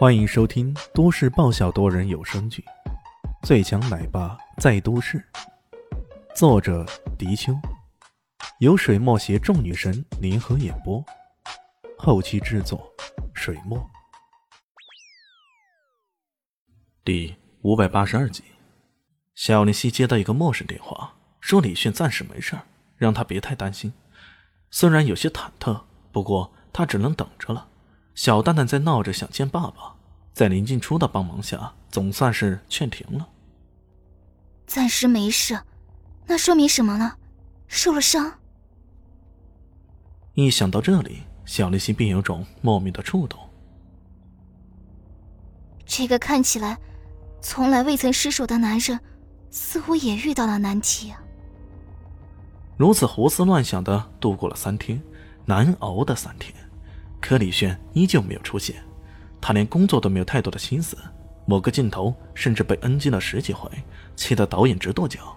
欢迎收听都市爆笑多人有声剧《最强奶爸在都市》，作者：迪秋，由水墨携众女神联合演播，后期制作：水墨。第五百八十二集，小林夕接到一个陌生电话，说李迅暂时没事让他别太担心。虽然有些忐忑，不过他只能等着了。小蛋蛋在闹着想见爸爸，在林静初的帮忙下，总算是劝停了。暂时没事，那说明什么呢？受了伤。一想到这里，小丽心便有种莫名的触动。这个看起来从来未曾失手的男人，似乎也遇到了难题。如此胡思乱想的度过了三天，难熬的三天。可李炫依旧没有出现，他连工作都没有太多的心思。某个镜头甚至被 NG 了十几回，气得导演直跺脚。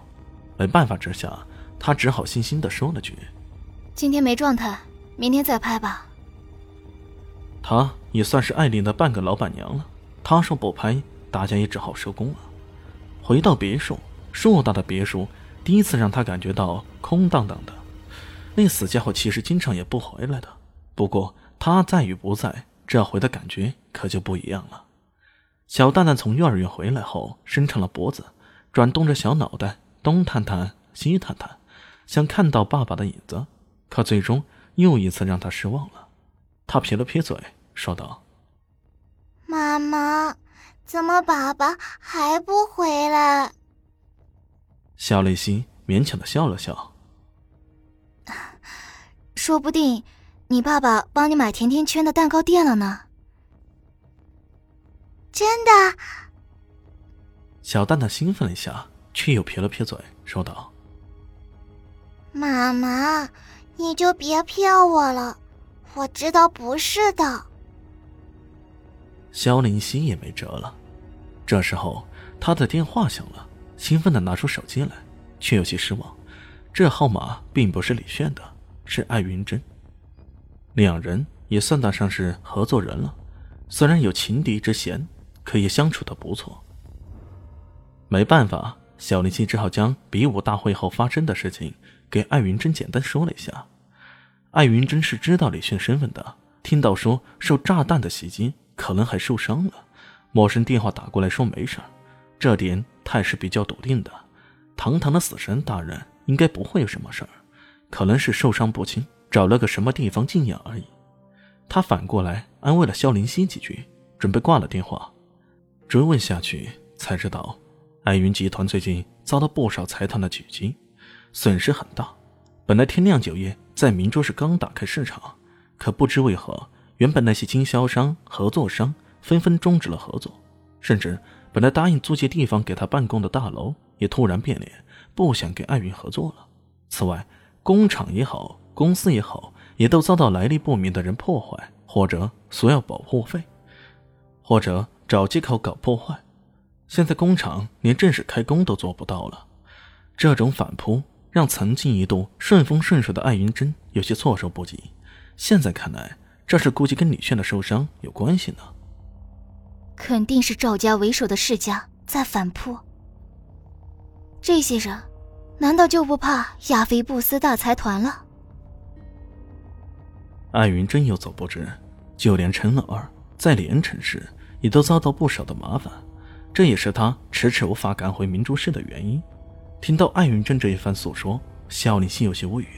没办法之下，他只好悻悻地说了句：“今天没状态，明天再拍吧。”他也算是艾琳的半个老板娘了。他说不拍，大家也只好收工了。回到别墅，硕大的别墅第一次让他感觉到空荡荡的。那死家伙其实经常也不回来的，不过……他在与不在，这回的感觉可就不一样了。小蛋蛋从幼儿园回来后，伸长了脖子，转动着小脑袋，东探探西探探，想看到爸爸的影子，可最终又一次让他失望了。他撇了撇嘴，说道：“妈妈，怎么爸爸还不回来？”小蕾西勉强的笑了笑，说不定。你爸爸帮你买甜甜圈的蛋糕店了呢？真的？小蛋蛋兴奋了一下，却又撇了撇嘴，说道：“妈妈，你就别骗我了，我知道不是的。”肖林心也没辙了。这时候，他的电话响了，兴奋的拿出手机来，却有些失望，这号码并不是李炫的，是艾云珍。两人也算得上是合作人了，虽然有情敌之嫌，可也相处的不错。没办法，小林七只好将比武大会后发生的事情给艾云珍简单说了一下。艾云珍是知道李迅身份的，听到说受炸弹的袭击，可能还受伤了，陌生电话打过来说没事这点他是比较笃定的。堂堂的死神大人应该不会有什么事儿，可能是受伤不轻。找了个什么地方静养而已。他反过来安慰了肖林熙几句，准备挂了电话。追问下去才知道，艾云集团最近遭到不少财团的狙击，损失很大。本来天亮酒业在明州市刚打开市场，可不知为何，原本那些经销商、合作商纷纷终止了合作，甚至本来答应租借地方给他办公的大楼也突然变脸，不想跟艾云合作了。此外，工厂也好。公司也好，也都遭到来历不明的人破坏，或者索要保护费，或者找借口搞破坏。现在工厂连正式开工都做不到了，这种反扑让曾经一度顺风顺水的艾云珍有些措手不及。现在看来，这事估计跟李炫的受伤有关系呢。肯定是赵家为首的世家在反扑。这些人，难道就不怕亚非布斯大财团了？艾云真有所不知，就连陈老二在连城市也都遭到不少的麻烦，这也是他迟迟无法赶回明珠市的原因。听到艾云珍这一番诉说，肖林心有些无语。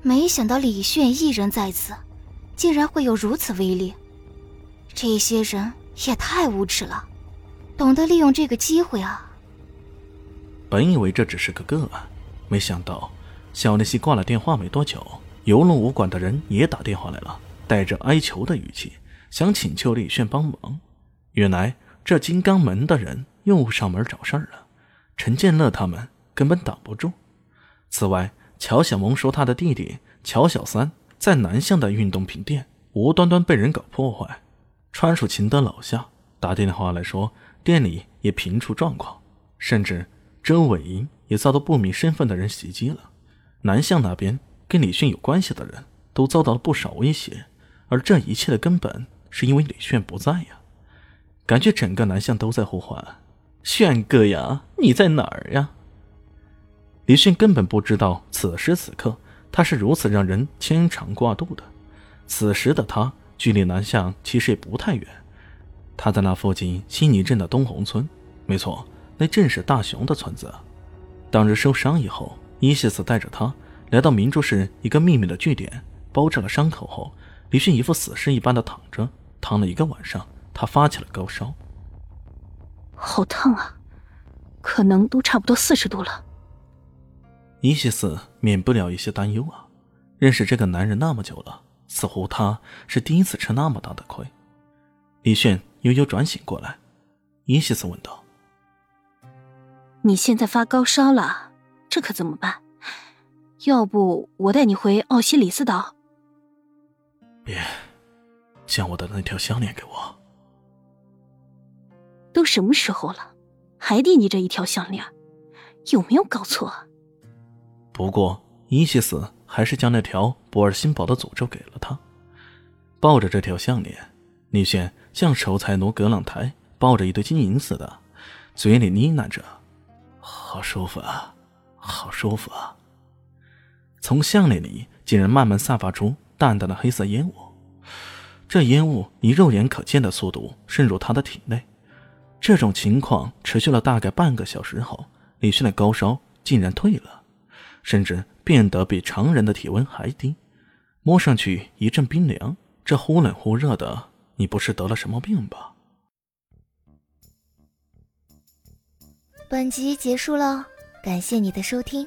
没想到李炫一人在此，竟然会有如此威力。这些人也太无耻了，懂得利用这个机会啊！本以为这只是个个案，没想到肖林熙挂了电话没多久。游龙武馆的人也打电话来了，带着哀求的语气，想请求李炫帮忙。原来这金刚门的人又上门找事儿了，陈建乐他们根本挡不住。此外，乔小萌说他的弟弟乔小三在南巷的运动品店无端端被人搞破坏，川蜀秦的老夏打电话来说店里也频出状况，甚至周伟英也遭到不明身份的人袭击了。南巷那边。跟李迅有关系的人都遭到了不少威胁，而这一切的根本是因为李炫不在呀。感觉整个南巷都在呼唤：“炫哥呀，你在哪儿呀？”李迅根本不知道，此时此刻他是如此让人牵肠挂肚的。此时的他距离南巷其实也不太远，他在那附近新泥镇的东红村，没错，那正是大雄的村子。当日受伤以后，伊西斯带着他来到明珠市一个秘密的据点，包扎了伤口后，李迅一副死尸一般的躺着，躺了一个晚上，他发起了高烧，好烫啊，可能都差不多四十度了。伊西斯免不了一些担忧啊，认识这个男人那么久了。似乎他是第一次吃那么大的亏。李炫悠悠转醒过来，伊西斯问道：“你现在发高烧了，这可怎么办？要不我带你回奥西里斯岛？”“别，将我的那条项链给我。”“都什么时候了，还惦记着一条项链？有没有搞错？”不过伊西斯。还是将那条博尔辛堡的诅咒给了他。抱着这条项链，李炫像守财奴格朗台抱着一堆金银似的，嘴里呢喃着：“好舒服啊，好舒服啊。”从项链里竟然慢慢散发出淡淡的黑色烟雾，这烟雾以肉眼可见的速度渗入他的体内。这种情况持续了大概半个小时后，李迅的高烧竟然退了。甚至变得比常人的体温还低，摸上去一阵冰凉。这忽冷忽热的，你不是得了什么病吧？本集结束了，感谢你的收听，